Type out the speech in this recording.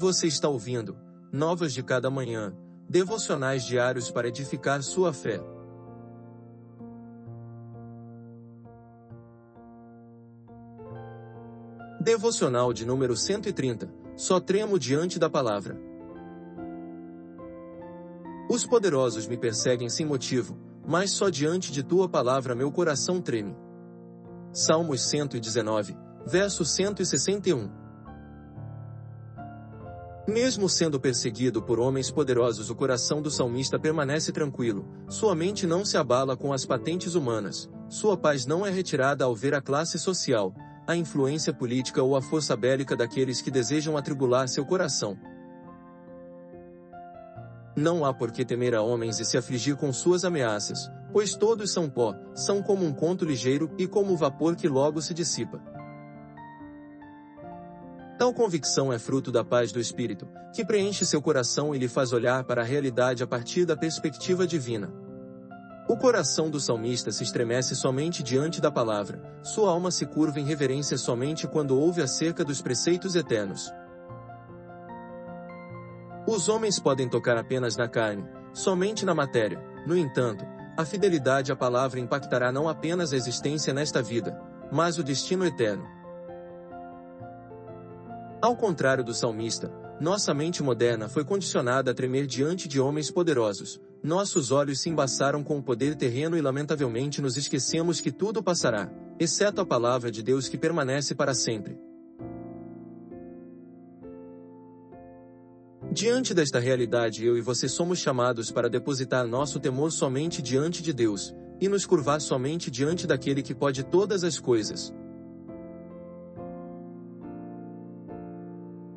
Você está ouvindo Novas de Cada Manhã, devocionais diários para edificar sua fé. Devocional de número 130. Só tremo diante da palavra. Os poderosos me perseguem sem motivo, mas só diante de tua palavra meu coração treme. Salmos 119, verso 161. Mesmo sendo perseguido por homens poderosos, o coração do salmista permanece tranquilo, sua mente não se abala com as patentes humanas, sua paz não é retirada ao ver a classe social, a influência política ou a força bélica daqueles que desejam atribular seu coração. Não há por que temer a homens e se afligir com suas ameaças, pois todos são pó, são como um conto ligeiro e como o vapor que logo se dissipa. Tal convicção é fruto da paz do Espírito, que preenche seu coração e lhe faz olhar para a realidade a partir da perspectiva divina. O coração do salmista se estremece somente diante da palavra, sua alma se curva em reverência somente quando ouve acerca dos preceitos eternos. Os homens podem tocar apenas na carne, somente na matéria, no entanto, a fidelidade à palavra impactará não apenas a existência nesta vida, mas o destino eterno. Ao contrário do salmista, nossa mente moderna foi condicionada a tremer diante de homens poderosos. Nossos olhos se embaçaram com o poder terreno e lamentavelmente nos esquecemos que tudo passará, exceto a palavra de Deus que permanece para sempre. Diante desta realidade, eu e você somos chamados para depositar nosso temor somente diante de Deus, e nos curvar somente diante daquele que pode todas as coisas,